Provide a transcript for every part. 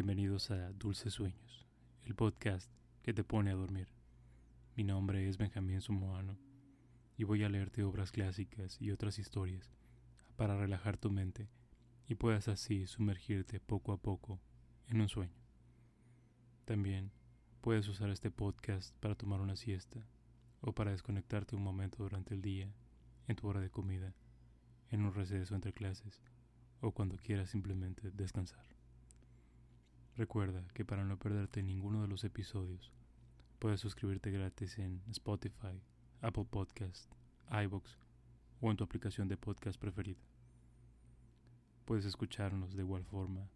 Bienvenidos a Dulces Sueños, el podcast que te pone a dormir. Mi nombre es Benjamín Sumoano y voy a leerte obras clásicas y otras historias para relajar tu mente y puedas así sumergirte poco a poco en un sueño. También puedes usar este podcast para tomar una siesta o para desconectarte un momento durante el día, en tu hora de comida, en un receso entre clases o cuando quieras simplemente descansar. Recuerda que para no perderte ninguno de los episodios, puedes suscribirte gratis en Spotify, Apple Podcast, iBox o en tu aplicación de podcast preferida. Puedes escucharnos de igual forma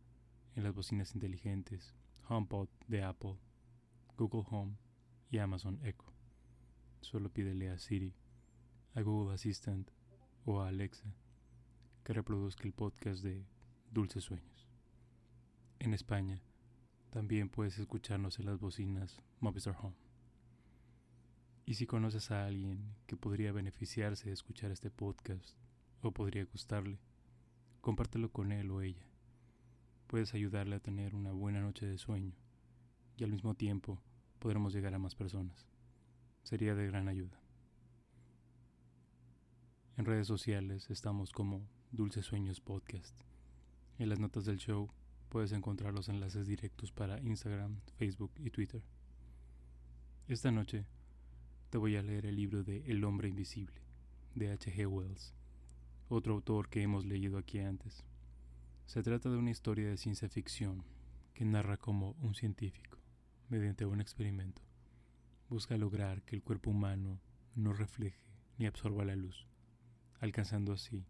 en las bocinas inteligentes, HomePod de Apple, Google Home y Amazon Echo. Solo pídele a Siri, a Google Assistant o a Alexa que reproduzca el podcast de Dulces Sueños. En España, también puedes escucharnos en las bocinas Movistar Home. Y si conoces a alguien que podría beneficiarse de escuchar este podcast o podría gustarle, compártelo con él o ella. Puedes ayudarle a tener una buena noche de sueño y al mismo tiempo podremos llegar a más personas. Sería de gran ayuda. En redes sociales estamos como Dulces Sueños Podcast. En las notas del show puedes encontrar los enlaces directos para Instagram, Facebook y Twitter. Esta noche te voy a leer el libro de El hombre invisible, de H. G. Wells, otro autor que hemos leído aquí antes. Se trata de una historia de ciencia ficción que narra cómo un científico, mediante un experimento, busca lograr que el cuerpo humano no refleje ni absorba la luz, alcanzando así,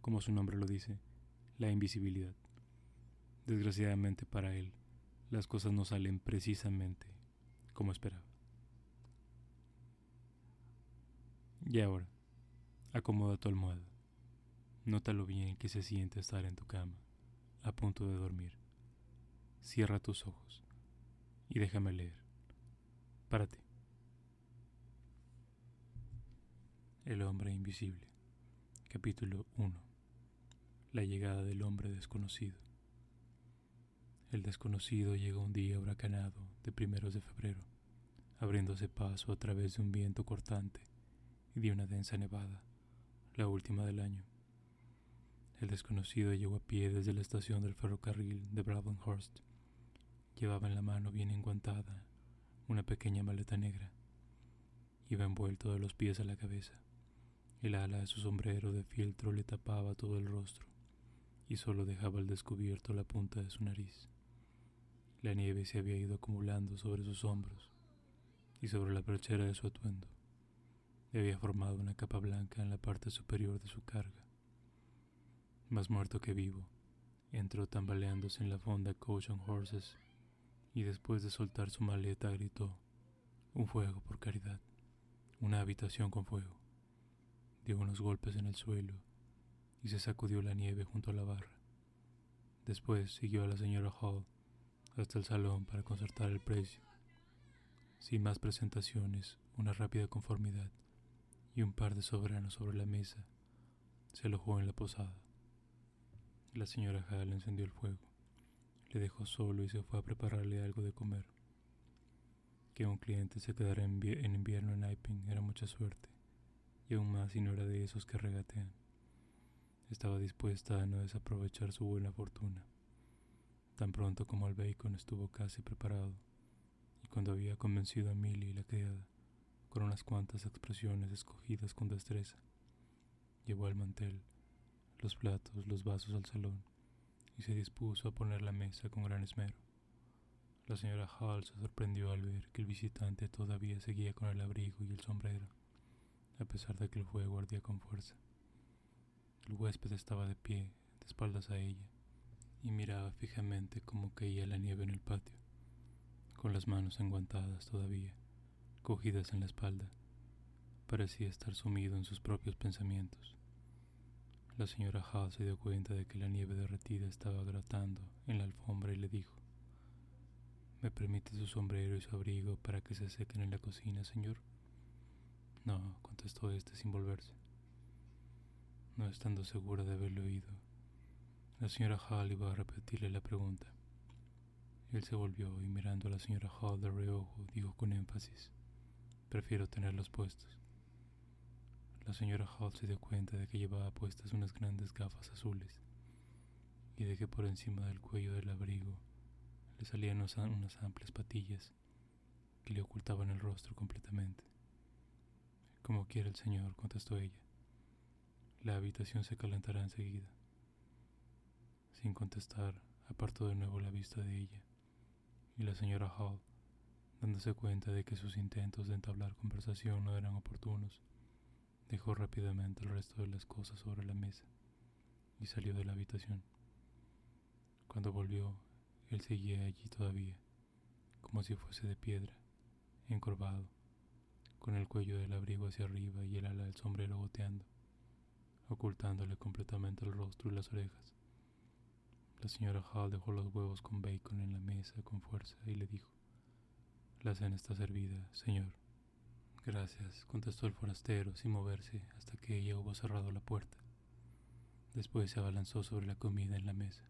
como su nombre lo dice, la invisibilidad. Desgraciadamente para él, las cosas no salen precisamente como esperaba. Y ahora, acomoda tu almohada. Nota lo bien que se siente estar en tu cama, a punto de dormir. Cierra tus ojos y déjame leer. Para ti. El hombre invisible. Capítulo 1. La llegada del hombre desconocido. El desconocido llegó un día huracanado de primeros de febrero, abriéndose paso a través de un viento cortante y de una densa nevada, la última del año. El desconocido llegó a pie desde la estación del ferrocarril de Bravenhurst. Llevaba en la mano bien enguantada una pequeña maleta negra. Iba envuelto de los pies a la cabeza. El ala de su sombrero de fieltro le tapaba todo el rostro y solo dejaba al descubierto la punta de su nariz. La nieve se había ido acumulando sobre sus hombros y sobre la perchera de su atuendo. Le había formado una capa blanca en la parte superior de su carga. Más muerto que vivo, entró tambaleándose en la fonda Coach and Horses y después de soltar su maleta gritó, un fuego por caridad, una habitación con fuego. Dio unos golpes en el suelo y se sacudió la nieve junto a la barra. Después siguió a la señora Hall hasta el salón para concertar el precio. Sin más presentaciones, una rápida conformidad y un par de soberanos sobre la mesa, se alojó en la posada. La señora Hall encendió el fuego, le dejó solo y se fue a prepararle algo de comer. Que un cliente se quedara en, invierno en Iping era mucha suerte, y aún más si no era de esos que regatean. Estaba dispuesta a no desaprovechar su buena fortuna. Tan pronto como el bacon estuvo casi preparado, y cuando había convencido a Millie la criada, con unas cuantas expresiones escogidas con destreza, llevó el mantel, los platos, los vasos al salón, y se dispuso a poner la mesa con gran esmero. La señora Hall se sorprendió al ver que el visitante todavía seguía con el abrigo y el sombrero, a pesar de que el fuego ardía con fuerza. El huésped estaba de pie, de espaldas a ella, y miraba fijamente cómo caía la nieve en el patio, con las manos enguantadas todavía, cogidas en la espalda. Parecía estar sumido en sus propios pensamientos. La señora Hall se dio cuenta de que la nieve derretida estaba gratando en la alfombra y le dijo, ¿Me permite su sombrero y su abrigo para que se sequen en la cocina, señor? No, contestó este sin volverse. No estando segura de haberlo oído, la señora Hall iba a repetirle la pregunta. Él se volvió y mirando a la señora Hall de reojo dijo con énfasis, prefiero tenerlos puestos. La señora Hall se dio cuenta de que llevaba puestas unas grandes gafas azules y de que por encima del cuello del abrigo le salían unas amplias patillas que le ocultaban el rostro completamente. Como quiera el señor, contestó ella. La habitación se calentará enseguida. Sin contestar, apartó de nuevo la vista de ella, y la señora Hall, dándose cuenta de que sus intentos de entablar conversación no eran oportunos, dejó rápidamente el resto de las cosas sobre la mesa y salió de la habitación. Cuando volvió, él seguía allí todavía, como si fuese de piedra, encorvado, con el cuello del abrigo hacia arriba y el ala del sombrero goteando, ocultándole completamente el rostro y las orejas. La señora Hall dejó los huevos con bacon en la mesa con fuerza y le dijo, La cena está servida, señor. Gracias, contestó el forastero sin moverse hasta que ella hubo cerrado la puerta. Después se abalanzó sobre la comida en la mesa.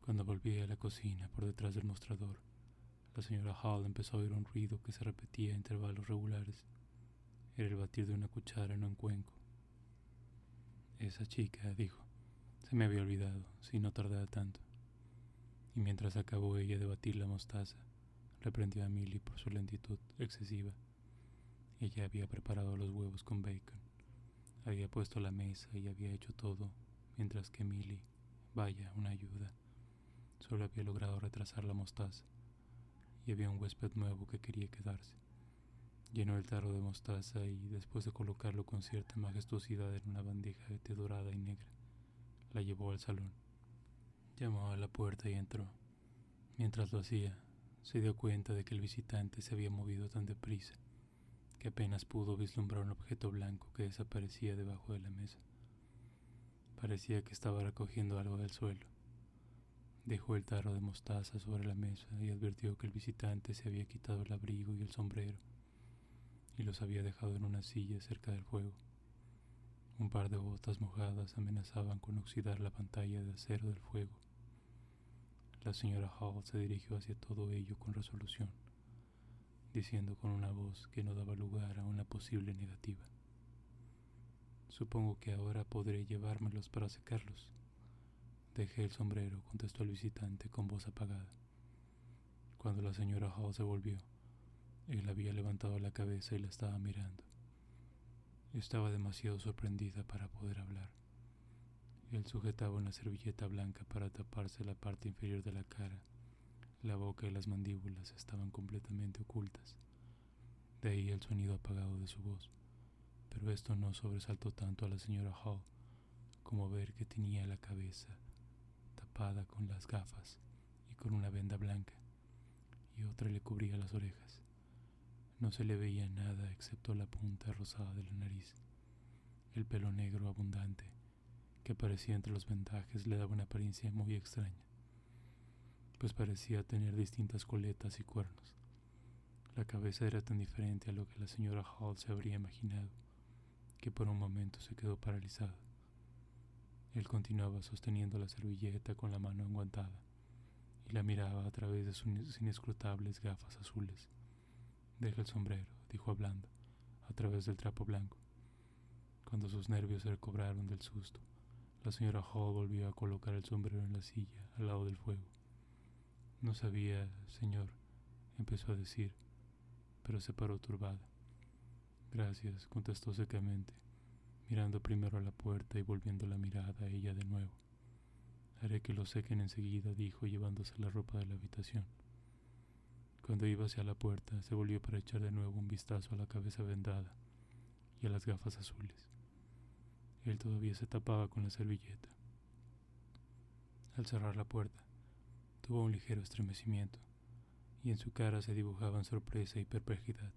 Cuando volví a la cocina por detrás del mostrador, la señora Hall empezó a oír un ruido que se repetía a intervalos regulares. Era el batir de una cuchara en un cuenco. Esa chica, dijo, se me había olvidado, si no tardaba tanto. Y mientras acabó ella de batir la mostaza, reprendió a Milly por su lentitud excesiva. Ella había preparado los huevos con bacon, había puesto la mesa y había hecho todo, mientras que Milly, vaya, una ayuda, solo había logrado retrasar la mostaza. Y había un huésped nuevo que quería quedarse. Llenó el tarro de mostaza y, después de colocarlo con cierta majestuosidad en una bandeja de té dorada y negra, la llevó al salón. Llamó a la puerta y entró. Mientras lo hacía, se dio cuenta de que el visitante se había movido tan deprisa que apenas pudo vislumbrar un objeto blanco que desaparecía debajo de la mesa. Parecía que estaba recogiendo algo del suelo. Dejó el tarro de mostaza sobre la mesa y advirtió que el visitante se había quitado el abrigo y el sombrero y los había dejado en una silla cerca del fuego. Un par de botas mojadas amenazaban con oxidar la pantalla de acero del fuego. La señora Hall se dirigió hacia todo ello con resolución, diciendo con una voz que no daba lugar a una posible negativa. Supongo que ahora podré llevármelos para secarlos. Dejé el sombrero, contestó el visitante con voz apagada. Cuando la señora Hall se volvió, él había levantado la cabeza y la estaba mirando. Estaba demasiado sorprendida para poder hablar. Él sujetaba una servilleta blanca para taparse la parte inferior de la cara. La boca y las mandíbulas estaban completamente ocultas. De ahí el sonido apagado de su voz. Pero esto no sobresaltó tanto a la señora Hall como ver que tenía la cabeza tapada con las gafas y con una venda blanca, y otra le cubría las orejas. No se le veía nada excepto la punta rosada de la nariz. El pelo negro abundante que aparecía entre los vendajes le daba una apariencia muy extraña, pues parecía tener distintas coletas y cuernos. La cabeza era tan diferente a lo que la señora Hall se habría imaginado, que por un momento se quedó paralizada. Él continuaba sosteniendo la servilleta con la mano enguantada y la miraba a través de sus inescrutables gafas azules. Deja el sombrero, dijo hablando, a través del trapo blanco. Cuando sus nervios se recobraron del susto, la señora Hall volvió a colocar el sombrero en la silla, al lado del fuego. No sabía, señor, empezó a decir, pero se paró turbada. Gracias, contestó secamente, mirando primero a la puerta y volviendo la mirada a ella de nuevo. Haré que lo sequen enseguida, dijo, llevándose la ropa de la habitación. Cuando iba hacia la puerta, se volvió para echar de nuevo un vistazo a la cabeza vendada y a las gafas azules. Él todavía se tapaba con la servilleta. Al cerrar la puerta, tuvo un ligero estremecimiento y en su cara se dibujaban sorpresa y perplejidad.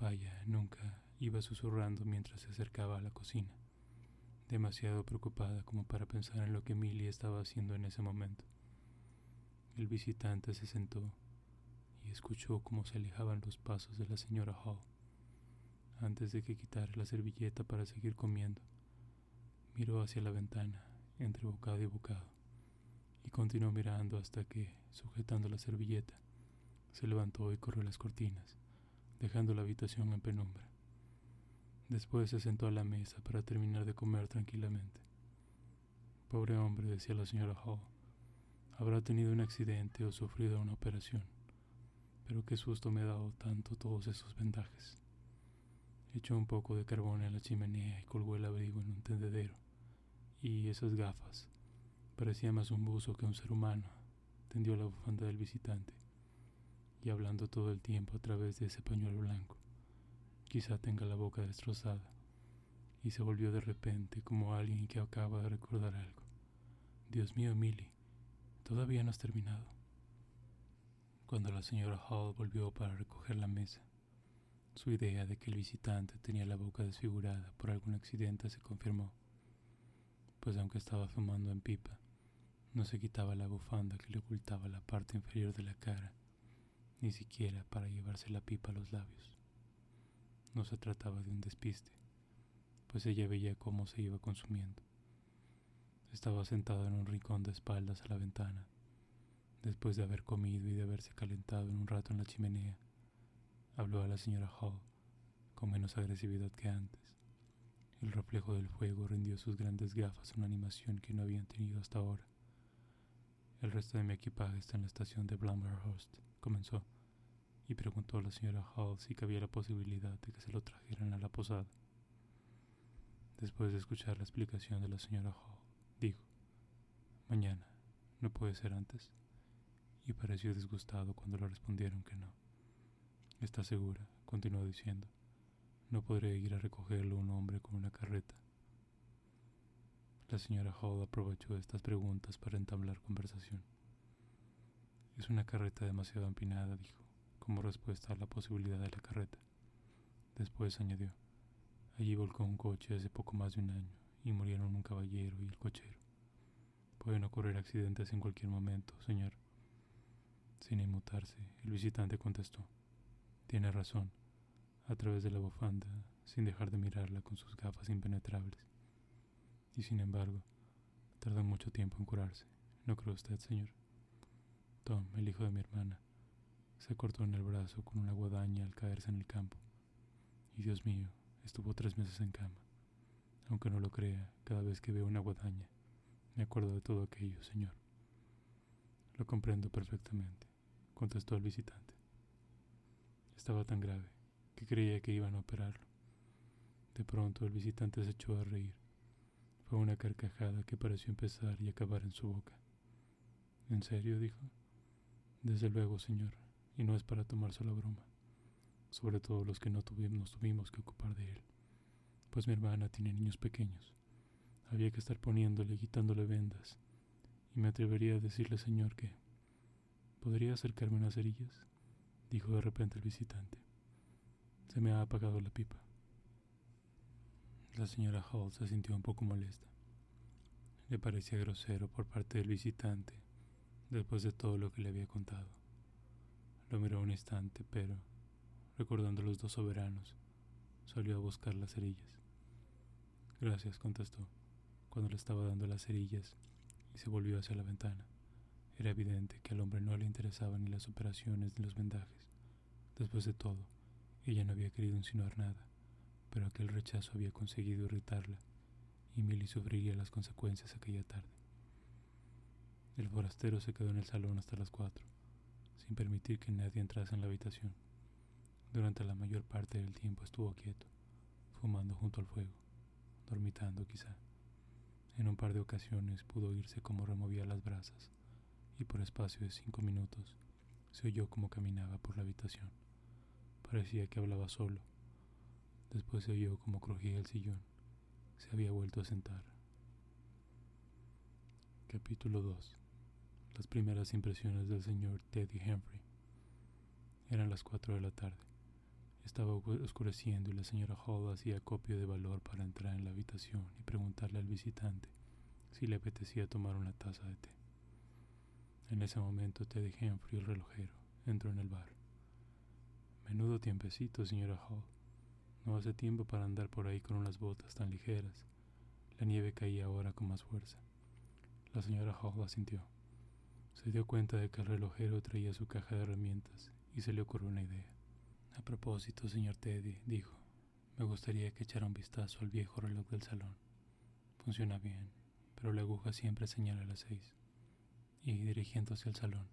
Vaya, nunca iba susurrando mientras se acercaba a la cocina, demasiado preocupada como para pensar en lo que Millie estaba haciendo en ese momento. El visitante se sentó y escuchó cómo se alejaban los pasos de la señora Hall. Antes de que quitara la servilleta para seguir comiendo, miró hacia la ventana, entre bocado y bocado, y continuó mirando hasta que, sujetando la servilleta, se levantó y corrió las cortinas, dejando la habitación en penumbra. Después se sentó a la mesa para terminar de comer tranquilamente. Pobre hombre, decía la señora Hall, habrá tenido un accidente o sufrido una operación. Pero qué susto me ha dado tanto todos esos vendajes. Echó un poco de carbón en la chimenea y colgó el abrigo en un tendedero. Y esas gafas. Parecía más un buzo que un ser humano. Tendió la bufanda del visitante. Y hablando todo el tiempo a través de ese pañuelo blanco. Quizá tenga la boca destrozada. Y se volvió de repente como alguien que acaba de recordar algo. Dios mío, Milly, todavía no has terminado. Cuando la señora Hall volvió para recoger la mesa, su idea de que el visitante tenía la boca desfigurada por algún accidente se confirmó, pues aunque estaba fumando en pipa, no se quitaba la bufanda que le ocultaba la parte inferior de la cara, ni siquiera para llevarse la pipa a los labios. No se trataba de un despiste, pues ella veía cómo se iba consumiendo. Estaba sentada en un rincón de espaldas a la ventana, después de haber comido y de haberse calentado en un rato en la chimenea Habló a la señora Hall con menos agresividad que antes. El reflejo del fuego rindió sus grandes gafas una animación que no habían tenido hasta ahora. El resto de mi equipaje está en la estación de Blumberhurst, comenzó, y preguntó a la señora Hall si cabía la posibilidad de que se lo trajeran a la posada. Después de escuchar la explicación de la señora Hall, dijo, mañana, ¿no puede ser antes? Y pareció disgustado cuando le respondieron que no. Está segura, continuó diciendo. No podré ir a recogerlo un hombre con una carreta. La señora Hall aprovechó estas preguntas para entablar conversación. Es una carreta demasiado empinada, dijo, como respuesta a la posibilidad de la carreta. Después añadió, allí volcó un coche hace poco más de un año y murieron un caballero y el cochero. Pueden ocurrir accidentes en cualquier momento, señor. Sin inmutarse, el visitante contestó. Tiene razón, a través de la bufanda, sin dejar de mirarla con sus gafas impenetrables. Y sin embargo, tarda mucho tiempo en curarse, ¿no cree usted, señor? Tom, el hijo de mi hermana, se cortó en el brazo con una guadaña al caerse en el campo. Y Dios mío, estuvo tres meses en cama. Aunque no lo crea, cada vez que veo una guadaña, me acuerdo de todo aquello, señor. Lo comprendo perfectamente, contestó el visitante. Estaba tan grave que creía que iban a operarlo. De pronto el visitante se echó a reír. Fue una carcajada que pareció empezar y acabar en su boca. ¿En serio? dijo. Desde luego, señor, y no es para tomarse la broma, sobre todo los que no tuvimos, nos tuvimos que ocupar de él, pues mi hermana tiene niños pequeños. Había que estar poniéndole y quitándole vendas, y me atrevería a decirle, señor, que... ¿Podría acercarme unas cerillas? dijo de repente el visitante. Se me ha apagado la pipa. La señora Hall se sintió un poco molesta. Le parecía grosero por parte del visitante después de todo lo que le había contado. Lo miró un instante, pero, recordando los dos soberanos, salió a buscar las cerillas. Gracias, contestó, cuando le estaba dando las cerillas y se volvió hacia la ventana. Era evidente que al hombre no le interesaban ni las operaciones ni los vendajes. Después de todo, ella no había querido insinuar nada, pero aquel rechazo había conseguido irritarla, y Milly sufriría las consecuencias aquella tarde. El forastero se quedó en el salón hasta las cuatro, sin permitir que nadie entrase en la habitación. Durante la mayor parte del tiempo estuvo quieto, fumando junto al fuego, dormitando quizá. En un par de ocasiones pudo oírse cómo removía las brasas, y por espacio de cinco minutos se oyó cómo caminaba por la habitación. Parecía que hablaba solo. Después se oyó como crujía el sillón. Se había vuelto a sentar. Capítulo 2. Las primeras impresiones del señor Teddy Humphrey. Eran las cuatro de la tarde. Estaba oscureciendo y la señora Hall hacía copio de valor para entrar en la habitación y preguntarle al visitante si le apetecía tomar una taza de té. En ese momento Teddy Humphrey, el relojero, entró en el bar. Menudo tiempecito, señora Hall. No hace tiempo para andar por ahí con unas botas tan ligeras. La nieve caía ahora con más fuerza. La señora Hall asintió. Se dio cuenta de que el relojero traía su caja de herramientas y se le ocurrió una idea. A propósito, señor Teddy, dijo, me gustaría que echara un vistazo al viejo reloj del salón. Funciona bien, pero la aguja siempre señala las seis. Y dirigiéndose al salón,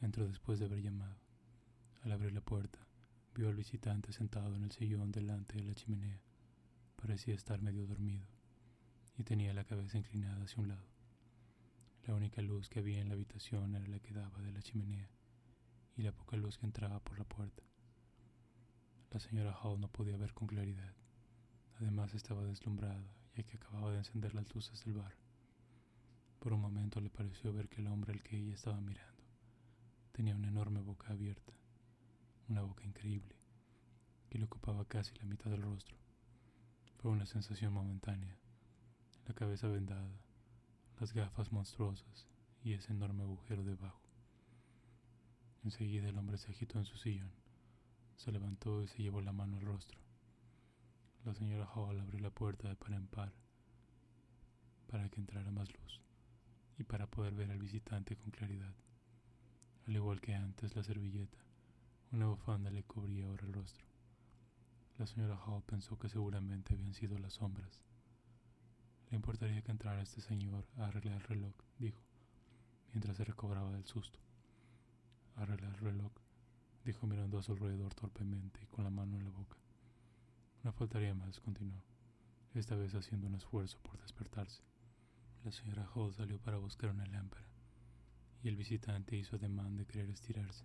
entró después de haber llamado. Al abrir la puerta, vio al visitante sentado en el sillón delante de la chimenea. Parecía estar medio dormido y tenía la cabeza inclinada hacia un lado. La única luz que había en la habitación era la que daba de la chimenea y la poca luz que entraba por la puerta. La señora Hall no podía ver con claridad. Además estaba deslumbrada ya que acababa de encender las luces del bar. Por un momento le pareció ver que el hombre al que ella estaba mirando tenía una enorme boca abierta, una boca increíble, que le ocupaba casi la mitad del rostro. Fue una sensación momentánea, la cabeza vendada, las gafas monstruosas y ese enorme agujero debajo. Enseguida el hombre se agitó en su sillón, se levantó y se llevó la mano al rostro. La señora Hall abrió la puerta de par en par para que entrara más luz y para poder ver al visitante con claridad. Al igual que antes, la servilleta, una bufanda le cubría ahora el rostro. La señora Hall pensó que seguramente habían sido las sombras. Le importaría que entrara este señor a arreglar el reloj, dijo, mientras se recobraba del susto. Arreglar el reloj, dijo mirando a su alrededor torpemente y con la mano en la boca. No faltaría más, continuó, esta vez haciendo un esfuerzo por despertarse. La señora Hall salió para buscar una lámpara, y el visitante hizo ademán de querer estirarse.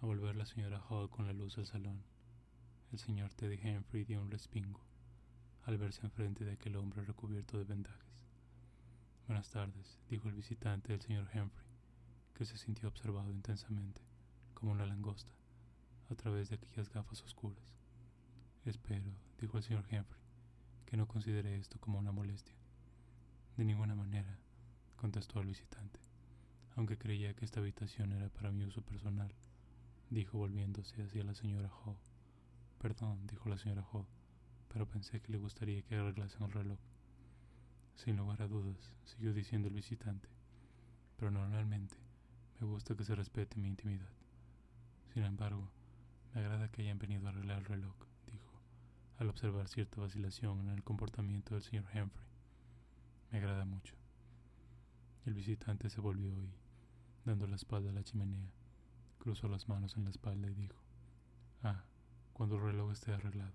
A volver la señora Hall con la luz al salón, el señor Teddy Humphrey dio un respingo al verse enfrente de aquel hombre recubierto de vendajes. Buenas tardes, dijo el visitante del señor Humphrey, que se sintió observado intensamente, como una langosta, a través de aquellas gafas oscuras. Espero, dijo el señor Humphrey, que no considere esto como una molestia. De ninguna manera, contestó el visitante, aunque creía que esta habitación era para mi uso personal, dijo volviéndose hacia la señora Hall. Perdón, dijo la señora Hall, pero pensé que le gustaría que arreglasen el reloj. Sin lugar a dudas, siguió diciendo el visitante, pero normalmente me gusta que se respete mi intimidad. Sin embargo, me agrada que hayan venido a arreglar el reloj al observar cierta vacilación en el comportamiento del señor Humphrey. Me agrada mucho. El visitante se volvió y, dando la espalda a la chimenea, cruzó las manos en la espalda y dijo, Ah, cuando el reloj esté arreglado,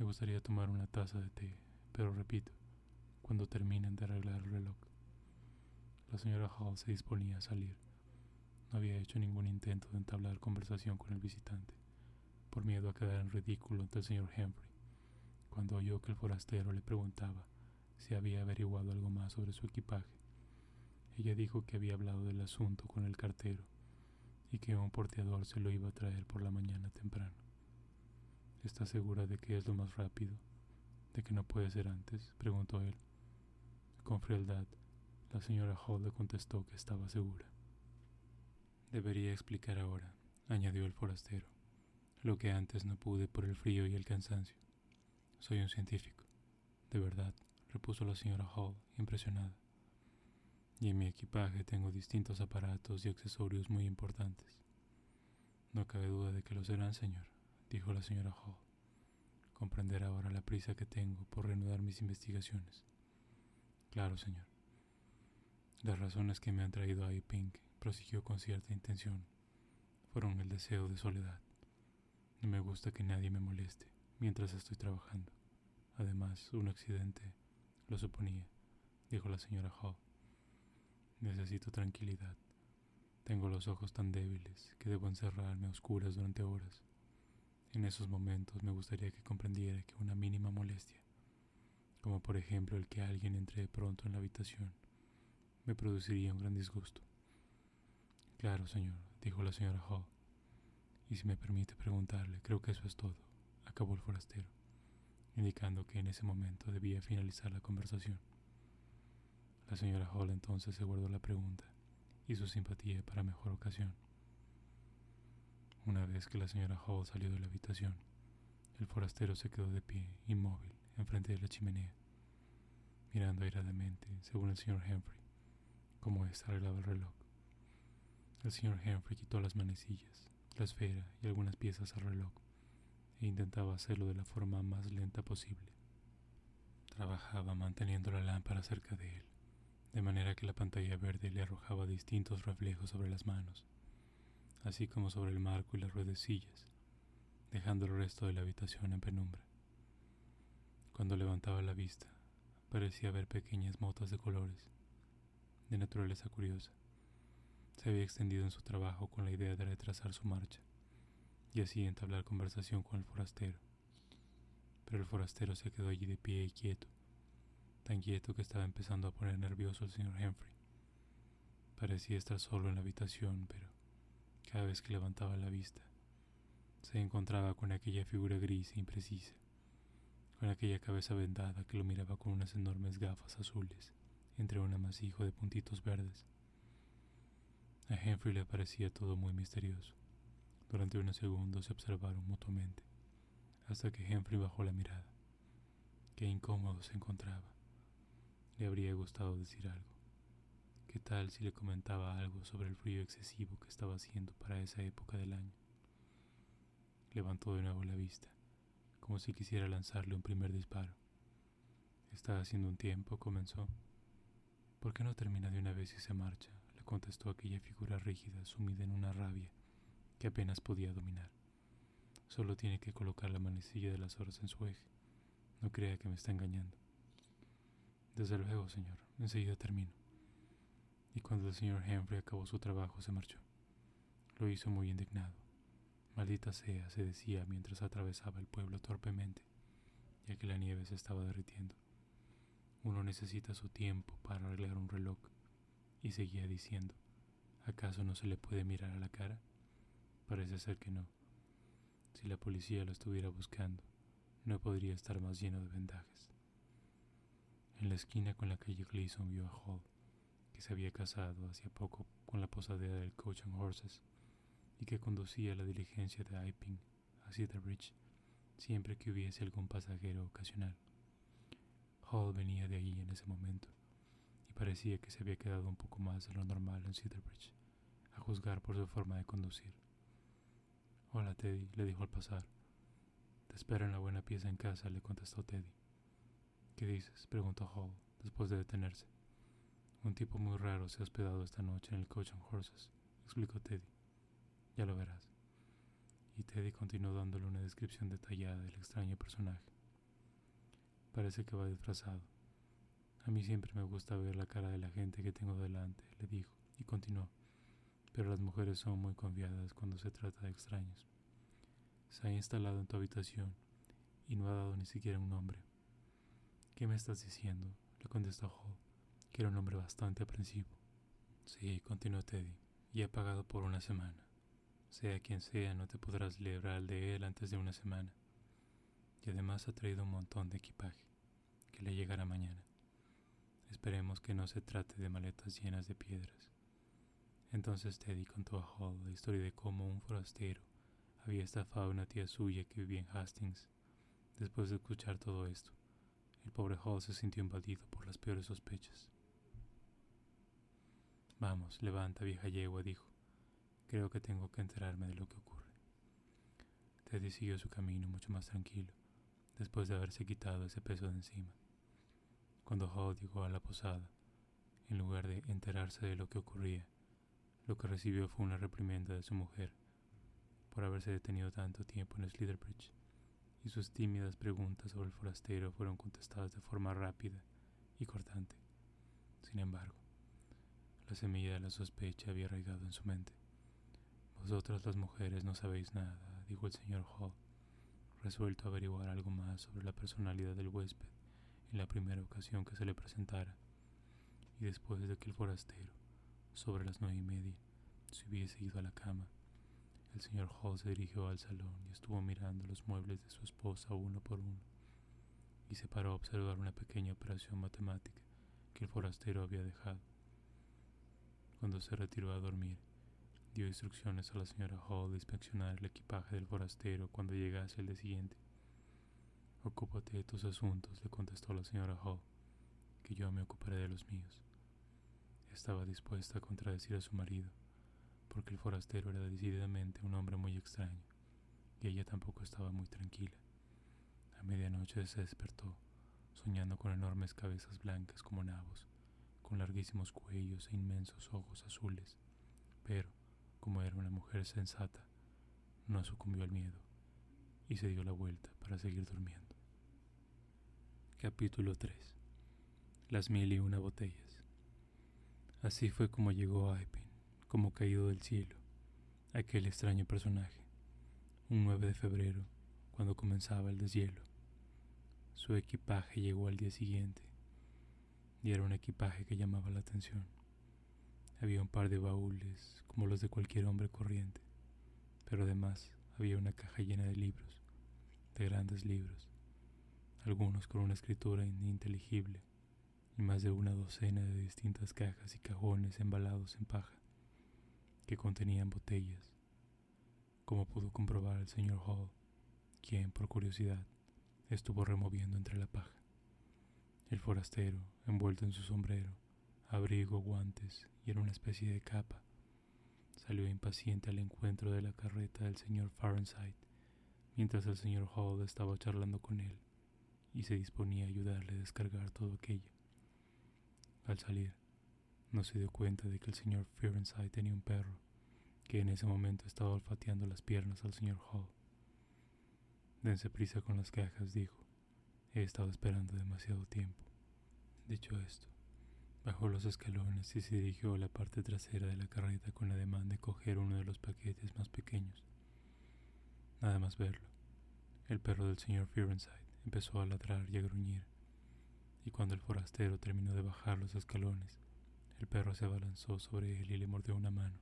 me gustaría tomar una taza de té, pero repito, cuando terminen de arreglar el reloj. La señora Hall se disponía a salir. No había hecho ningún intento de entablar conversación con el visitante, por miedo a quedar en ridículo ante el señor Humphrey cuando oyó que el forastero le preguntaba si había averiguado algo más sobre su equipaje. Ella dijo que había hablado del asunto con el cartero y que un porteador se lo iba a traer por la mañana temprano. ¿Está segura de que es lo más rápido? ¿De que no puede ser antes? preguntó él. Con frialdad, la señora Hall le contestó que estaba segura. Debería explicar ahora, añadió el forastero, lo que antes no pude por el frío y el cansancio. Soy un científico, de verdad, repuso la señora Hall, impresionada. Y en mi equipaje tengo distintos aparatos y accesorios muy importantes. No cabe duda de que lo serán, señor, dijo la señora Hall. Comprender ahora la prisa que tengo por reanudar mis investigaciones. Claro, señor. Las razones que me han traído a Pink, prosiguió con cierta intención, fueron el deseo de soledad. No me gusta que nadie me moleste mientras estoy trabajando. Además, un accidente lo suponía, dijo la señora Hall. Necesito tranquilidad. Tengo los ojos tan débiles que debo encerrarme a oscuras durante horas. En esos momentos me gustaría que comprendiera que una mínima molestia, como por ejemplo el que alguien entre de pronto en la habitación, me produciría un gran disgusto. Claro, señor, dijo la señora Hall. Y si me permite preguntarle, creo que eso es todo acabó el forastero, indicando que en ese momento debía finalizar la conversación. La señora Hall entonces se guardó la pregunta y su simpatía para mejor ocasión. Una vez que la señora Hall salió de la habitación, el forastero se quedó de pie, inmóvil, enfrente de la chimenea, mirando airadamente, según el señor Humphrey, cómo éste arreglaba el reloj. El señor Henry quitó las manecillas, la esfera y algunas piezas al reloj e intentaba hacerlo de la forma más lenta posible. Trabajaba manteniendo la lámpara cerca de él, de manera que la pantalla verde le arrojaba distintos reflejos sobre las manos, así como sobre el marco y las ruedecillas, dejando el resto de la habitación en penumbra. Cuando levantaba la vista, parecía ver pequeñas motas de colores, de naturaleza curiosa. Se había extendido en su trabajo con la idea de retrasar su marcha y así entablar conversación con el forastero. Pero el forastero se quedó allí de pie y quieto, tan quieto que estaba empezando a poner nervioso al señor Humphrey. Parecía estar solo en la habitación, pero cada vez que levantaba la vista, se encontraba con aquella figura gris e imprecisa, con aquella cabeza vendada que lo miraba con unas enormes gafas azules entre un amasijo de puntitos verdes. A Humphrey le parecía todo muy misterioso. Durante unos segundos se observaron mutuamente, hasta que Humphrey bajó la mirada. Qué incómodo se encontraba. Le habría gustado decir algo. ¿Qué tal si le comentaba algo sobre el frío excesivo que estaba haciendo para esa época del año? Levantó de nuevo la vista, como si quisiera lanzarle un primer disparo. Está haciendo un tiempo, comenzó. ¿Por qué no termina de una vez y se marcha? le contestó aquella figura rígida, sumida en una rabia que apenas podía dominar. Solo tiene que colocar la manecilla de las horas en su eje. No crea que me está engañando. Desde luego, señor, enseguida termino. Y cuando el señor Henry acabó su trabajo, se marchó. Lo hizo muy indignado. Maldita sea, se decía mientras atravesaba el pueblo torpemente, ya que la nieve se estaba derritiendo. Uno necesita su tiempo para arreglar un reloj. Y seguía diciendo, ¿acaso no se le puede mirar a la cara? Parece ser que no. Si la policía lo estuviera buscando, no podría estar más lleno de vendajes. En la esquina con la calle Gleason vio a Hall, que se había casado hacía poco con la posadera del Coach and Horses y que conducía la diligencia de Iping a Cedarridge siempre que hubiese algún pasajero ocasional. Hall venía de allí en ese momento y parecía que se había quedado un poco más de lo normal en Cedarridge, a juzgar por su forma de conducir. Hola, Teddy, le dijo al pasar. Te espera una buena pieza en casa, le contestó Teddy. ¿Qué dices? preguntó Hall, después de detenerse. Un tipo muy raro se ha hospedado esta noche en el Coach and Horses, explicó Teddy. Ya lo verás. Y Teddy continuó dándole una descripción detallada del extraño personaje. Parece que va disfrazado. A mí siempre me gusta ver la cara de la gente que tengo delante, le dijo, y continuó pero las mujeres son muy confiadas cuando se trata de extraños. Se ha instalado en tu habitación y no ha dado ni siquiera un nombre. ¿Qué me estás diciendo? le contestó Hall, que era un hombre bastante aprensivo. Sí, continuó Teddy, y ha pagado por una semana. Sea quien sea, no te podrás librar de él antes de una semana. Y además ha traído un montón de equipaje, que le llegará mañana. Esperemos que no se trate de maletas llenas de piedras. Entonces Teddy contó a Hall la historia de cómo un forastero había estafado a una tía suya que vivía en Hastings. Después de escuchar todo esto, el pobre Hall se sintió invadido por las peores sospechas. Vamos, levanta, vieja yegua, dijo. Creo que tengo que enterarme de lo que ocurre. Teddy siguió su camino mucho más tranquilo, después de haberse quitado ese peso de encima. Cuando Hall llegó a la posada, en lugar de enterarse de lo que ocurría, lo que recibió fue una reprimenda de su mujer por haberse detenido tanto tiempo en Slitherbridge, y sus tímidas preguntas sobre el forastero fueron contestadas de forma rápida y cortante. Sin embargo, la semilla de la sospecha había arraigado en su mente. Vosotras las mujeres no sabéis nada, dijo el señor Hall, resuelto a averiguar algo más sobre la personalidad del huésped en la primera ocasión que se le presentara, y después de que el forastero sobre las nueve y media, se hubiese ido a la cama. El señor Hall se dirigió al salón y estuvo mirando los muebles de su esposa uno por uno, y se paró a observar una pequeña operación matemática que el forastero había dejado. Cuando se retiró a dormir, dio instrucciones a la señora Hall de inspeccionar el equipaje del forastero cuando llegase el día siguiente. Ocúpate de tus asuntos, le contestó la señora Hall, que yo me ocuparé de los míos estaba dispuesta a contradecir a su marido, porque el forastero era decididamente un hombre muy extraño, y ella tampoco estaba muy tranquila. A medianoche se despertó, soñando con enormes cabezas blancas como nabos, con larguísimos cuellos e inmensos ojos azules, pero, como era una mujer sensata, no sucumbió al miedo y se dio la vuelta para seguir durmiendo. Capítulo 3 Las mil y una botellas Así fue como llegó a Aipin, como caído del cielo, aquel extraño personaje, un 9 de febrero, cuando comenzaba el deshielo. Su equipaje llegó al día siguiente, y era un equipaje que llamaba la atención. Había un par de baúles, como los de cualquier hombre corriente, pero además había una caja llena de libros, de grandes libros, algunos con una escritura ininteligible, y más de una docena de distintas cajas y cajones embalados en paja, que contenían botellas, como pudo comprobar el señor Hall, quien, por curiosidad, estuvo removiendo entre la paja. El forastero, envuelto en su sombrero, abrigo, guantes y en una especie de capa, salió impaciente al encuentro de la carreta del señor Fahrenheit, mientras el señor Hall estaba charlando con él y se disponía a ayudarle a descargar todo aquello. Al salir, no se dio cuenta de que el señor Fahrenheit tenía un perro, que en ese momento estaba olfateando las piernas al señor Hall. Dense prisa con las cajas, dijo. He estado esperando demasiado tiempo. Dicho esto, Bajó los escalones y se dirigió a la parte trasera de la carreta con la demanda de coger uno de los paquetes más pequeños. Nada más verlo, el perro del señor Firenside empezó a ladrar y a gruñir, y cuando el forastero terminó de bajar los escalones, el perro se abalanzó sobre él y le mordió una mano.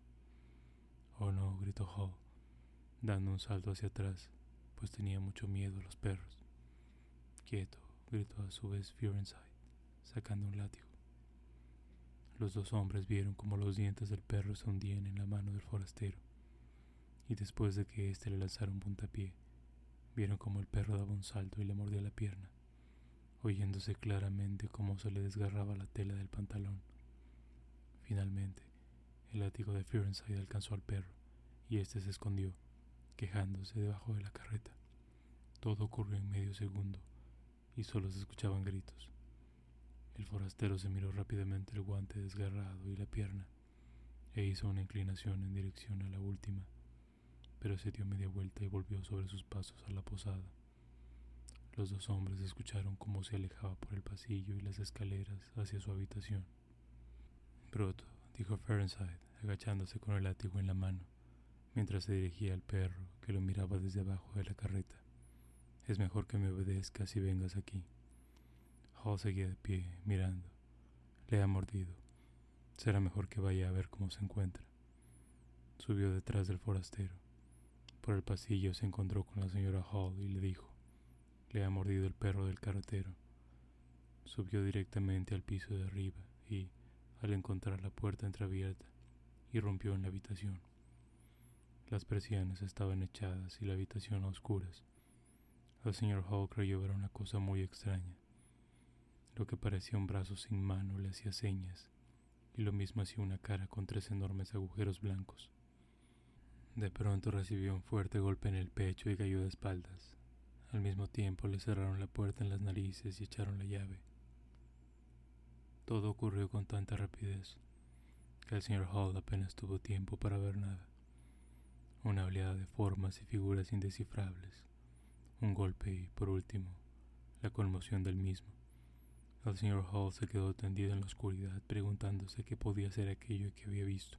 Oh no, gritó Hall, dando un salto hacia atrás, pues tenía mucho miedo a los perros. Quieto, gritó a su vez Firenside, sacando un látigo. Los dos hombres vieron como los dientes del perro se hundían en la mano del forastero, y después de que éste le lanzara un puntapié, vieron como el perro daba un salto y le mordía la pierna, oyéndose claramente cómo se le desgarraba la tela del pantalón. Finalmente, el látigo de Firenside alcanzó al perro, y éste se escondió, quejándose debajo de la carreta. Todo ocurrió en medio segundo, y solo se escuchaban gritos. El forastero se miró rápidamente el guante desgarrado y la pierna, e hizo una inclinación en dirección a la última, pero se dio media vuelta y volvió sobre sus pasos a la posada. Los dos hombres escucharon cómo se alejaba por el pasillo y las escaleras hacia su habitación. Pronto, dijo Fahrenheit, agachándose con el látigo en la mano, mientras se dirigía al perro que lo miraba desde abajo de la carreta. Es mejor que me obedezcas y vengas aquí. Hall seguía de pie, mirando. Le ha mordido. Será mejor que vaya a ver cómo se encuentra. Subió detrás del forastero. Por el pasillo se encontró con la señora Hall y le dijo, le ha mordido el perro del carretero. Subió directamente al piso de arriba y, al encontrar la puerta entreabierta, irrumpió en la habitación. Las persianas estaban echadas y la habitación a oscuras. El señor Hall creyó ver una cosa muy extraña. Lo que parecía un brazo sin mano le hacía señas, y lo mismo hacía una cara con tres enormes agujeros blancos. De pronto recibió un fuerte golpe en el pecho y cayó de espaldas. Al mismo tiempo le cerraron la puerta en las narices y echaron la llave. Todo ocurrió con tanta rapidez que el señor Hall apenas tuvo tiempo para ver nada. Una oleada de formas y figuras indescifrables, un golpe y, por último, la conmoción del mismo. El señor Hall se quedó tendido en la oscuridad preguntándose qué podía ser aquello que había visto.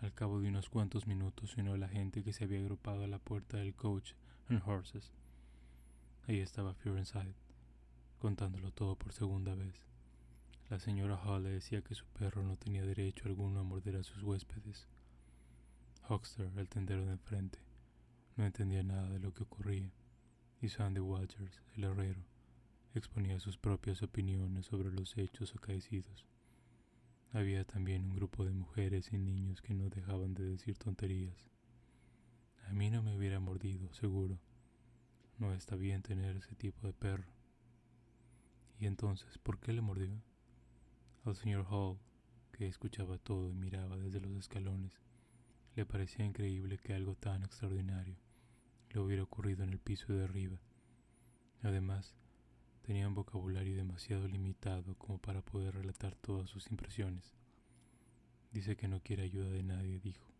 Al cabo de unos cuantos minutos sonó la gente que se había agrupado a la puerta del coach and horses. Ahí estaba Furenside, contándolo todo por segunda vez. La señora Hall le decía que su perro no tenía derecho alguno a morder a sus huéspedes. Hoxter, el tendero de enfrente, no entendía nada de lo que ocurría, y Sandy Walters, el herrero, exponía sus propias opiniones sobre los hechos acaecidos. Había también un grupo de mujeres y niños que no dejaban de decir tonterías. A mí no me hubiera mordido, seguro. No está bien tener ese tipo de perro. ¿Y entonces por qué le mordió? Al señor Hall, que escuchaba todo y miraba desde los escalones, Le parecía increíble que algo tan extraordinario le hubiera ocurrido en el piso de arriba. Además, tenía un vocabulario demasiado limitado como para poder relatar todas sus impresiones. Dice que no quiere ayuda de nadie, dijo,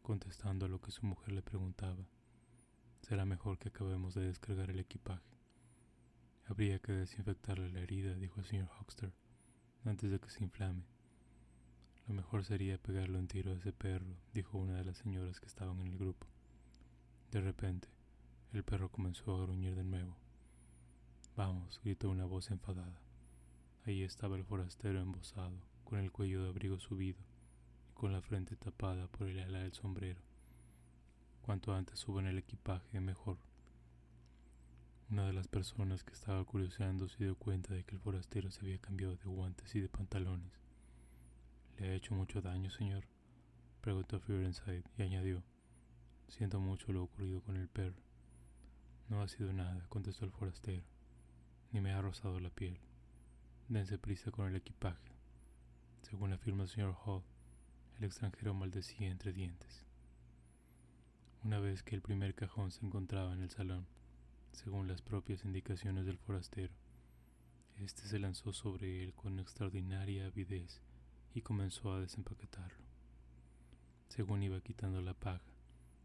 contestando a lo que su mujer le preguntaba. Será mejor que acabemos de descargar el equipaje. Habría que desinfectarle la herida, dijo el señor Hoxter, antes de que se inflame. Lo mejor sería pegarlo en tiro a ese perro, dijo una de las señoras que estaban en el grupo. De repente, el perro comenzó a gruñir de nuevo. Vamos, gritó una voz enfadada. Allí estaba el forastero embosado, con el cuello de abrigo subido y con la frente tapada por el ala del sombrero. Cuanto antes suban el equipaje, mejor. Una de las personas que estaba curioseando se dio cuenta de que el forastero se había cambiado de guantes y de pantalones. ¿Le ha hecho mucho daño, señor? preguntó Fearenside y añadió, siento mucho lo ocurrido con el perro. No ha sido nada, contestó el forastero, ni me ha rozado la piel. Dense prisa con el equipaje. Según afirma el señor Hall, el extranjero maldecía entre dientes. Una vez que el primer cajón se encontraba en el salón, según las propias indicaciones del forastero, este se lanzó sobre él con extraordinaria avidez y comenzó a desempaquetarlo. Según iba quitando la paja,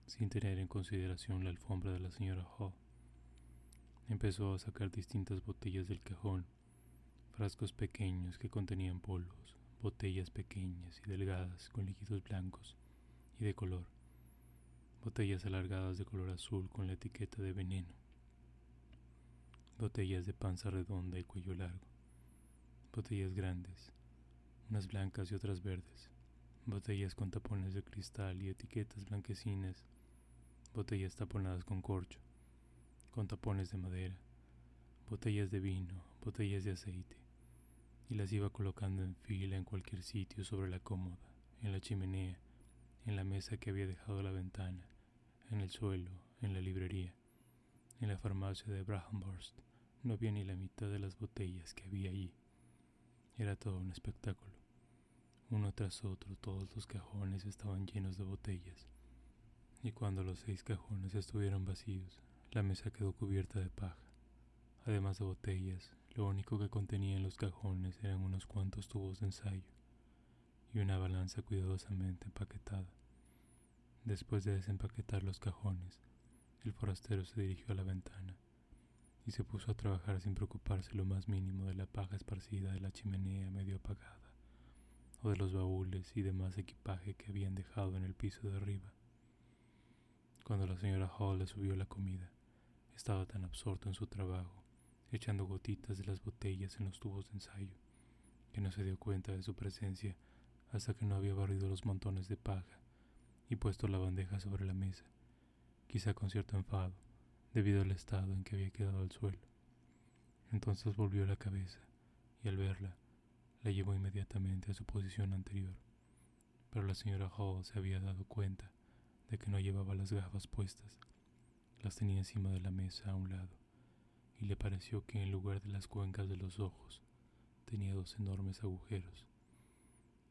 sin tener en consideración la alfombra de la señora Hall, empezó a sacar distintas botellas del cajón, frascos pequeños que contenían polvos, botellas pequeñas y delgadas con líquidos blancos y de color, botellas alargadas de color azul con la etiqueta de veneno, botellas de panza redonda y cuello largo, botellas grandes, unas blancas y otras verdes, botellas con tapones de cristal y etiquetas blanquecinas, botellas taponadas con corcho, con tapones de madera, botellas de vino, botellas de aceite, y las iba colocando en fila en cualquier sitio sobre la cómoda, en la chimenea, en la mesa que había dejado la ventana, en el suelo, en la librería, en la farmacia de Brahmhurst. No había ni la mitad de las botellas que había allí. Era todo un espectáculo. Uno tras otro todos los cajones estaban llenos de botellas. Y cuando los seis cajones estuvieron vacíos, la mesa quedó cubierta de paja. Además de botellas, lo único que contenían los cajones eran unos cuantos tubos de ensayo y una balanza cuidadosamente empaquetada. Después de desempaquetar los cajones, el forastero se dirigió a la ventana y se puso a trabajar sin preocuparse lo más mínimo de la paja esparcida de la chimenea medio apagada o de los baúles y demás equipaje que habían dejado en el piso de arriba. Cuando la señora Hall le subió la comida, estaba tan absorto en su trabajo, echando gotitas de las botellas en los tubos de ensayo, que no se dio cuenta de su presencia hasta que no había barrido los montones de paja y puesto la bandeja sobre la mesa, quizá con cierto enfado, debido al estado en que había quedado al suelo. Entonces volvió la cabeza y al verla, la llevó inmediatamente a su posición anterior. Pero la señora Hall se había dado cuenta de que no llevaba las gafas puestas. Las tenía encima de la mesa a un lado, y le pareció que en lugar de las cuencas de los ojos tenía dos enormes agujeros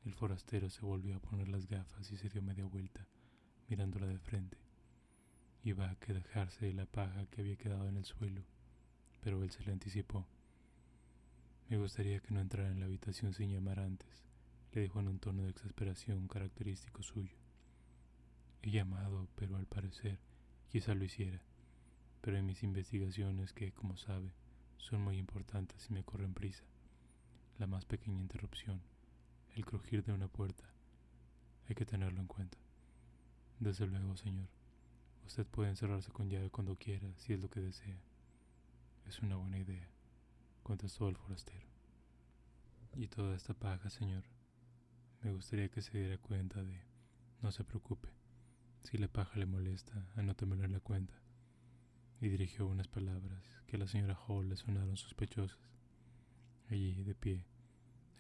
el forastero se volvió a poner las gafas y se dio media vuelta, mirándola de frente. Iba a quejarse de la paja que había quedado en el suelo, pero él se le anticipó. Me gustaría que no entrara en la habitación sin llamar antes, le dijo en un tono de exasperación característico suyo. He llamado, pero al parecer quizá lo hiciera, pero en mis investigaciones, que, como sabe, son muy importantes y me corren prisa, la más pequeña interrupción el crujir de una puerta. Hay que tenerlo en cuenta. Desde luego, señor. Usted puede encerrarse con llave cuando quiera, si es lo que desea. Es una buena idea, contestó el forastero. Y toda esta paja, señor. Me gustaría que se diera cuenta de... No se preocupe. Si la paja le molesta, anótemelo en la cuenta. Y dirigió unas palabras que a la señora Hall le sonaron sospechosas. Allí, de pie,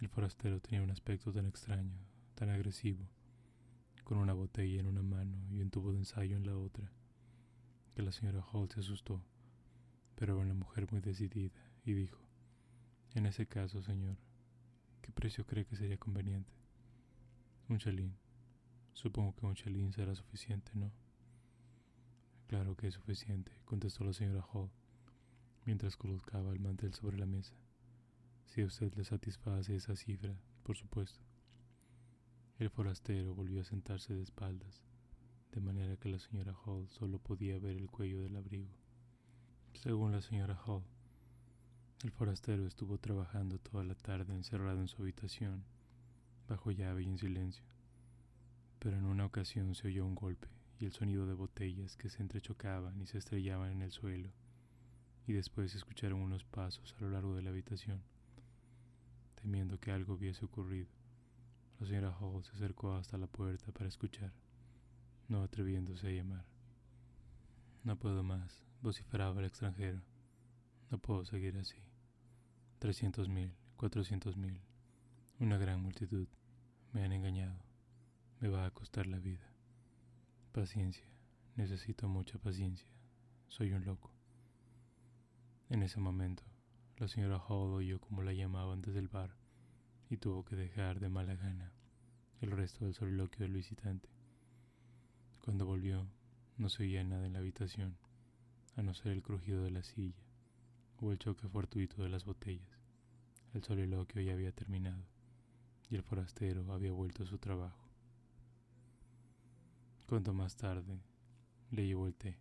el forastero tenía un aspecto tan extraño, tan agresivo, con una botella en una mano y un tubo de ensayo en la otra, que la señora Holt se asustó, pero era una mujer muy decidida y dijo, en ese caso, señor, ¿qué precio cree que sería conveniente? Un chelín. Supongo que un chelín será suficiente, ¿no? Claro que es suficiente, contestó la señora Hall, mientras colocaba el mantel sobre la mesa. Si a usted le satisface esa cifra, por supuesto. El forastero volvió a sentarse de espaldas, de manera que la señora Hall solo podía ver el cuello del abrigo. Según la señora Hall, el forastero estuvo trabajando toda la tarde encerrado en su habitación, bajo llave y en silencio. Pero en una ocasión se oyó un golpe y el sonido de botellas que se entrechocaban y se estrellaban en el suelo, y después se escucharon unos pasos a lo largo de la habitación. Temiendo que algo hubiese ocurrido, la señora Hall se acercó hasta la puerta para escuchar, no atreviéndose a llamar. No puedo más, vociferaba el extranjero. No puedo seguir así. Trescientos mil, cuatrocientos mil, una gran multitud. Me han engañado. Me va a costar la vida. Paciencia. Necesito mucha paciencia. Soy un loco. En ese momento, la señora Hall oyó como la llamaban desde el bar y tuvo que dejar de mala gana el resto del soliloquio del visitante. Cuando volvió, no se oía nada en la habitación, a no ser el crujido de la silla o el choque fortuito de las botellas. El soliloquio ya había terminado y el forastero había vuelto a su trabajo. Cuando más tarde le llevó el té,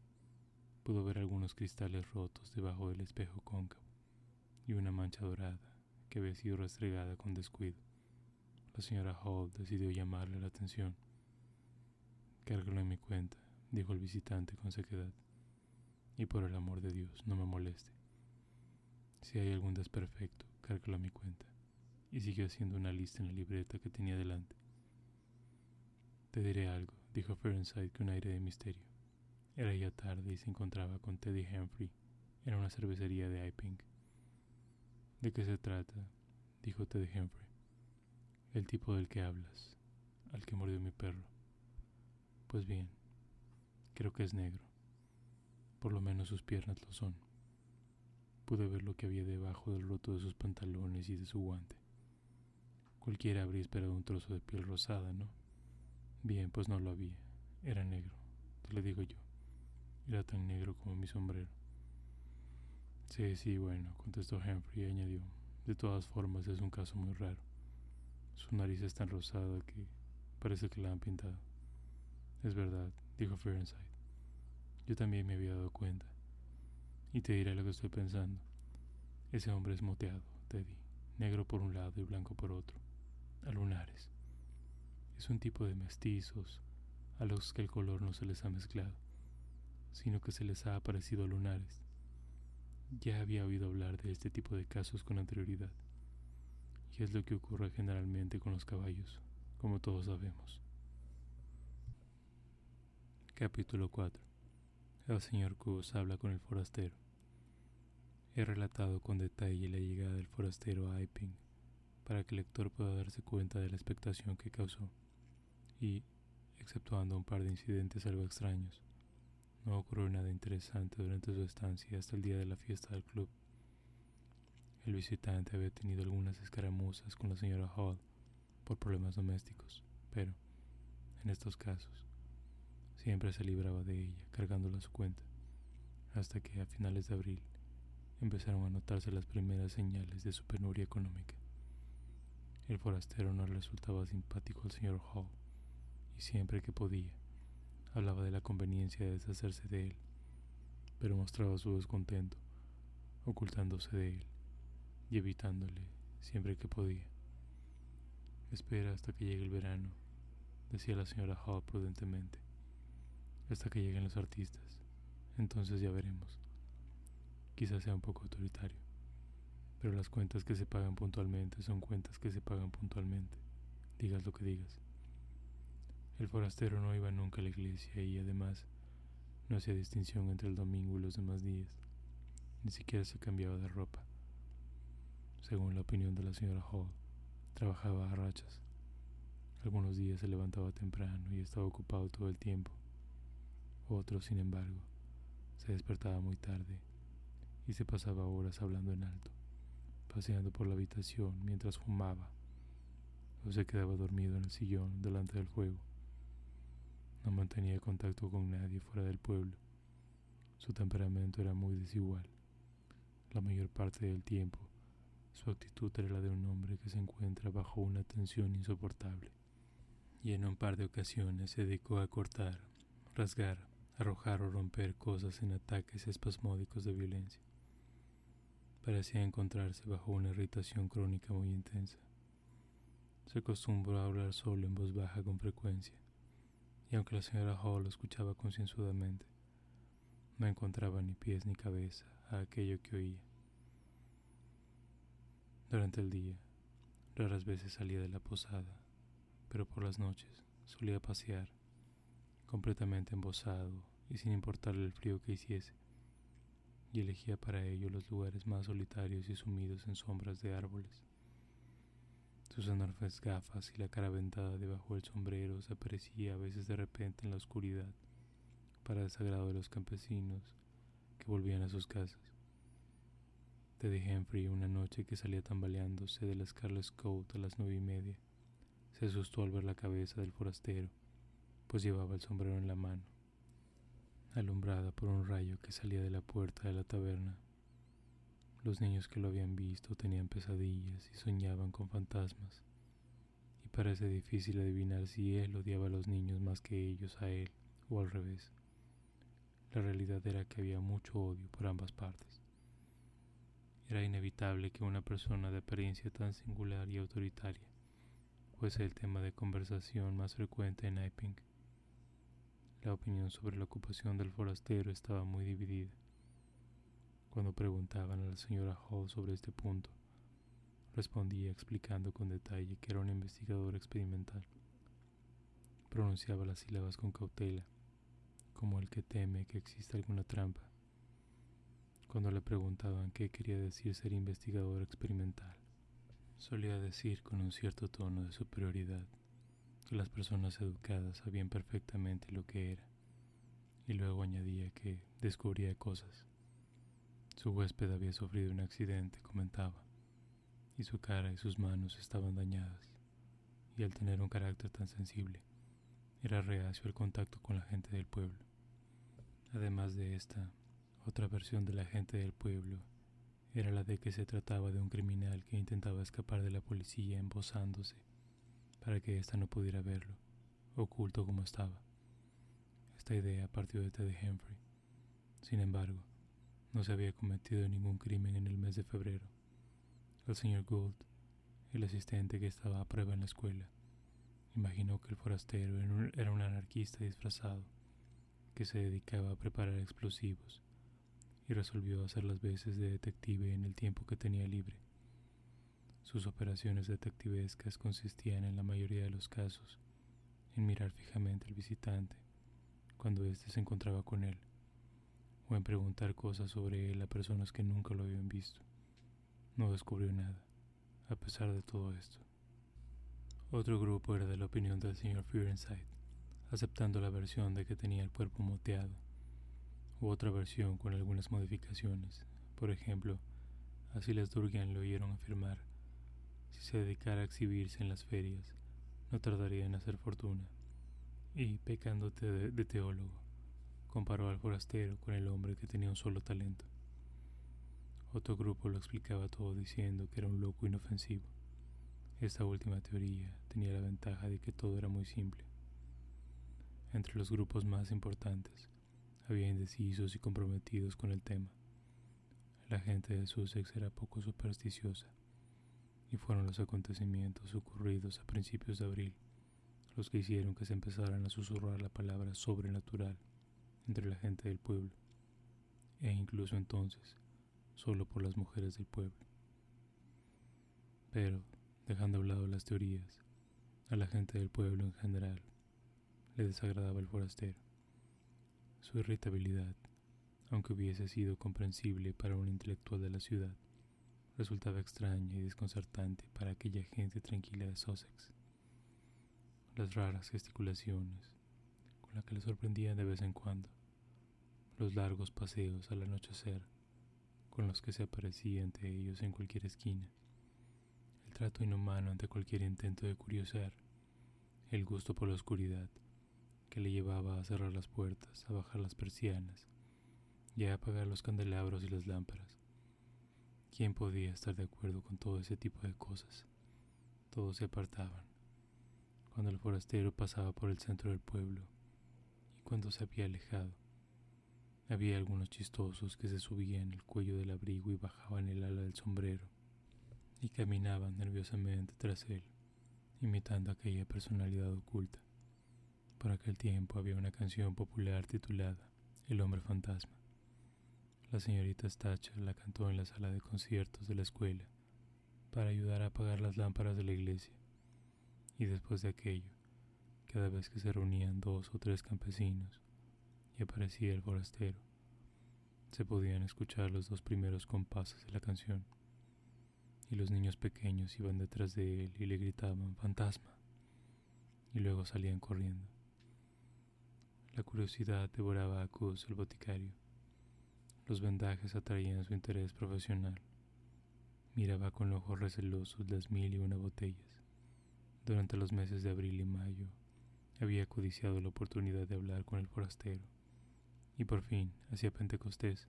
pudo ver algunos cristales rotos debajo del espejo cóncavo y una mancha dorada que había sido restregada con descuido. La señora Hall decidió llamarle la atención. Cárgalo en mi cuenta, dijo el visitante con sequedad, y por el amor de Dios no me moleste. Si hay algún desperfecto, cárgalo a mi cuenta. Y siguió haciendo una lista en la libreta que tenía delante. Te diré algo, dijo Fahrenheit con aire de misterio. Era ya tarde y se encontraba con Teddy Humphrey en una cervecería de Iping. ¿De qué se trata? dijo Teddy Humphrey. El tipo del que hablas, al que mordió mi perro. Pues bien, creo que es negro. Por lo menos sus piernas lo son. Pude ver lo que había debajo del roto de sus pantalones y de su guante. Cualquiera habría esperado un trozo de piel rosada, ¿no? Bien, pues no lo había. Era negro, te lo digo yo. Era tan negro como mi sombrero. Sí, sí, bueno, contestó Humphrey y añadió. De todas formas, es un caso muy raro. Su nariz es tan rosada que parece que la han pintado. Es verdad, dijo Fahrenheit. Yo también me había dado cuenta. Y te diré lo que estoy pensando. Ese hombre es moteado, Teddy. Negro por un lado y blanco por otro. A lunares. Es un tipo de mestizos a los que el color no se les ha mezclado, sino que se les ha aparecido lunares. Ya había oído hablar de este tipo de casos con anterioridad, y es lo que ocurre generalmente con los caballos, como todos sabemos. Capítulo 4 El señor Cus habla con el forastero. He relatado con detalle la llegada del forastero a Iping para que el lector pueda darse cuenta de la expectación que causó y, exceptuando un par de incidentes algo extraños, no ocurrió nada interesante durante su estancia hasta el día de la fiesta del club. El visitante había tenido algunas escaramuzas con la señora Hall por problemas domésticos, pero, en estos casos, siempre se libraba de ella, cargándola a su cuenta, hasta que a finales de abril empezaron a notarse las primeras señales de su penuria económica. El forastero no resultaba simpático al señor Hall, y siempre que podía, hablaba de la conveniencia de deshacerse de él, pero mostraba su descontento, ocultándose de él y evitándole siempre que podía. Espera hasta que llegue el verano, decía la señora Hall prudentemente, hasta que lleguen los artistas, entonces ya veremos. Quizás sea un poco autoritario, pero las cuentas que se pagan puntualmente son cuentas que se pagan puntualmente, digas lo que digas. El forastero no iba nunca a la iglesia y además no hacía distinción entre el domingo y los demás días. Ni siquiera se cambiaba de ropa. Según la opinión de la señora Hall, trabajaba a rachas. Algunos días se levantaba temprano y estaba ocupado todo el tiempo. Otros, sin embargo, se despertaba muy tarde y se pasaba horas hablando en alto, paseando por la habitación mientras fumaba o se quedaba dormido en el sillón delante del juego No mantenía contacto con nadie fuera del pueblo. Su temperamento era muy desigual. La mayor parte del tiempo, su actitud era la de un hombre que se encuentra bajo una tensión insoportable. Y en un par de ocasiones se dedicó a cortar, rasgar, arrojar o romper cosas en ataques espasmódicos de violencia. Parecía encontrarse bajo una irritación crónica muy intensa. Se acostumbró a hablar solo en voz baja con frecuencia, y aunque la señora Hall lo escuchaba concienzudamente, no encontraba ni pies ni cabeza a aquello que oía. Durante el día, raras veces salía de la posada, pero por las noches solía pasear, completamente embosado y sin importarle el frío que hiciese, y elegía para ello los lugares más solitarios y sumidos en sombras de árboles. Sus enormes gafas y la cara ventada debajo del sombrero se aparecía a veces de repente en la oscuridad, para desagrado de los campesinos que volvían a sus casas. Teddy Humphrey, una noche que salía tambaleándose de la Scarlet Coat a las nueve y media, se asustó al ver la cabeza del forastero, pues llevaba el sombrero en la mano, alumbrada por un rayo que salía de la puerta de la taberna. Los niños que lo habían visto tenían pesadillas y soñaban con fantasmas, y parece difícil adivinar si él odiaba a los niños más que ellos a él, o al revés. La realidad era que había mucho odio por ambas partes. Era inevitable que una persona de apariencia tan singular y autoritaria fuese el tema de conversación más frecuente en Iping. La opinión sobre la ocupación del forastero estaba muy dividida. Cuando preguntaban a la señora Hall sobre este punto, respondía explicando con detalle que era un investigador experimental. Pronunciaba las sílabas con cautela, como el que teme que exista alguna trampa. Cuando le preguntaban qué quería decir ser investigador experimental, solía decir con un cierto tono de superioridad que las personas educadas sabían perfectamente lo que era, y luego añadía que descubría cosas su huésped había sufrido un accidente, comentaba, y su cara y sus manos estaban dañadas, y al tener un carácter tan sensible, era reacio al contacto con la gente del pueblo. Además de esta, otra versión de la gente del pueblo era la de que se trataba de un criminal que intentaba escapar de la policía embosándose para que ésta no pudiera verlo, oculto como estaba. Esta idea partió de Teddy Humphrey. Sin embargo, no se había cometido ningún crimen en el mes de febrero. El señor Gould, el asistente que estaba a prueba en la escuela, imaginó que el forastero era un anarquista disfrazado que se dedicaba a preparar explosivos y resolvió hacer las veces de detective en el tiempo que tenía libre. Sus operaciones detectivescas consistían en la mayoría de los casos en mirar fijamente al visitante cuando éste se encontraba con él o en preguntar cosas sobre él a personas que nunca lo habían visto. No descubrió nada, a pesar de todo esto. Otro grupo era de la opinión del señor Fearenside, aceptando la versión de que tenía el cuerpo moteado, u otra versión con algunas modificaciones. Por ejemplo, así las Durgan le oyeron afirmar, si se dedicara a exhibirse en las ferias, no tardaría en hacer fortuna, y pecándote de teólogo comparó al forastero con el hombre que tenía un solo talento. Otro grupo lo explicaba todo diciendo que era un loco inofensivo. Esta última teoría tenía la ventaja de que todo era muy simple. Entre los grupos más importantes había indecisos y comprometidos con el tema. La gente de Sussex era poco supersticiosa y fueron los acontecimientos ocurridos a principios de abril los que hicieron que se empezaran a susurrar la palabra sobrenatural entre la gente del pueblo, e incluso entonces solo por las mujeres del pueblo. Pero, dejando a un lado las teorías, a la gente del pueblo en general le desagradaba el forastero. Su irritabilidad, aunque hubiese sido comprensible para un intelectual de la ciudad, resultaba extraña y desconcertante para aquella gente tranquila de Sussex. Las raras gesticulaciones, la que le sorprendían de vez en cuando, los largos paseos al anochecer con los que se aparecía ante ellos en cualquier esquina, el trato inhumano ante cualquier intento de curiosar, el gusto por la oscuridad, que le llevaba a cerrar las puertas, a bajar las persianas y a apagar los candelabros y las lámparas. ¿Quién podía estar de acuerdo con todo ese tipo de cosas? Todos se apartaban. Cuando el forastero pasaba por el centro del pueblo cuando se había alejado, había algunos chistosos que se subían el cuello del abrigo y bajaban el ala del sombrero y caminaban nerviosamente tras él, imitando aquella personalidad oculta. Por aquel tiempo había una canción popular titulada El hombre fantasma. La señorita Stacher la cantó en la sala de conciertos de la escuela para ayudar a apagar las lámparas de la iglesia. Y después de aquello, cada vez que se reunían dos o tres campesinos y aparecía el forastero, se podían escuchar los dos primeros compases de la canción. Y los niños pequeños iban detrás de él y le gritaban fantasma. Y luego salían corriendo. La curiosidad devoraba a Cus, el boticario los vendajes atraían su interés profesional. Miraba con ojos recelosos las mil y una botellas. Durante los meses de abril y mayo había codiciado la oportunidad de hablar con el forastero. Y por fin, hacia Pentecostés,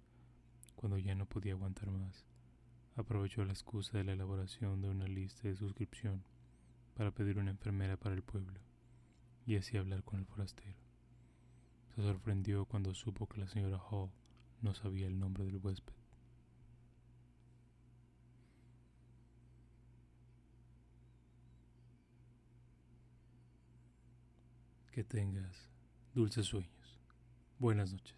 cuando ya no podía aguantar más, aprovechó la excusa de la elaboración de una lista de suscripción para pedir una enfermera para el pueblo y así hablar con el forastero. Se sorprendió cuando supo que la señora Hall no sabía el nombre del huésped. Que tengas dulces sueños. Buenas noches.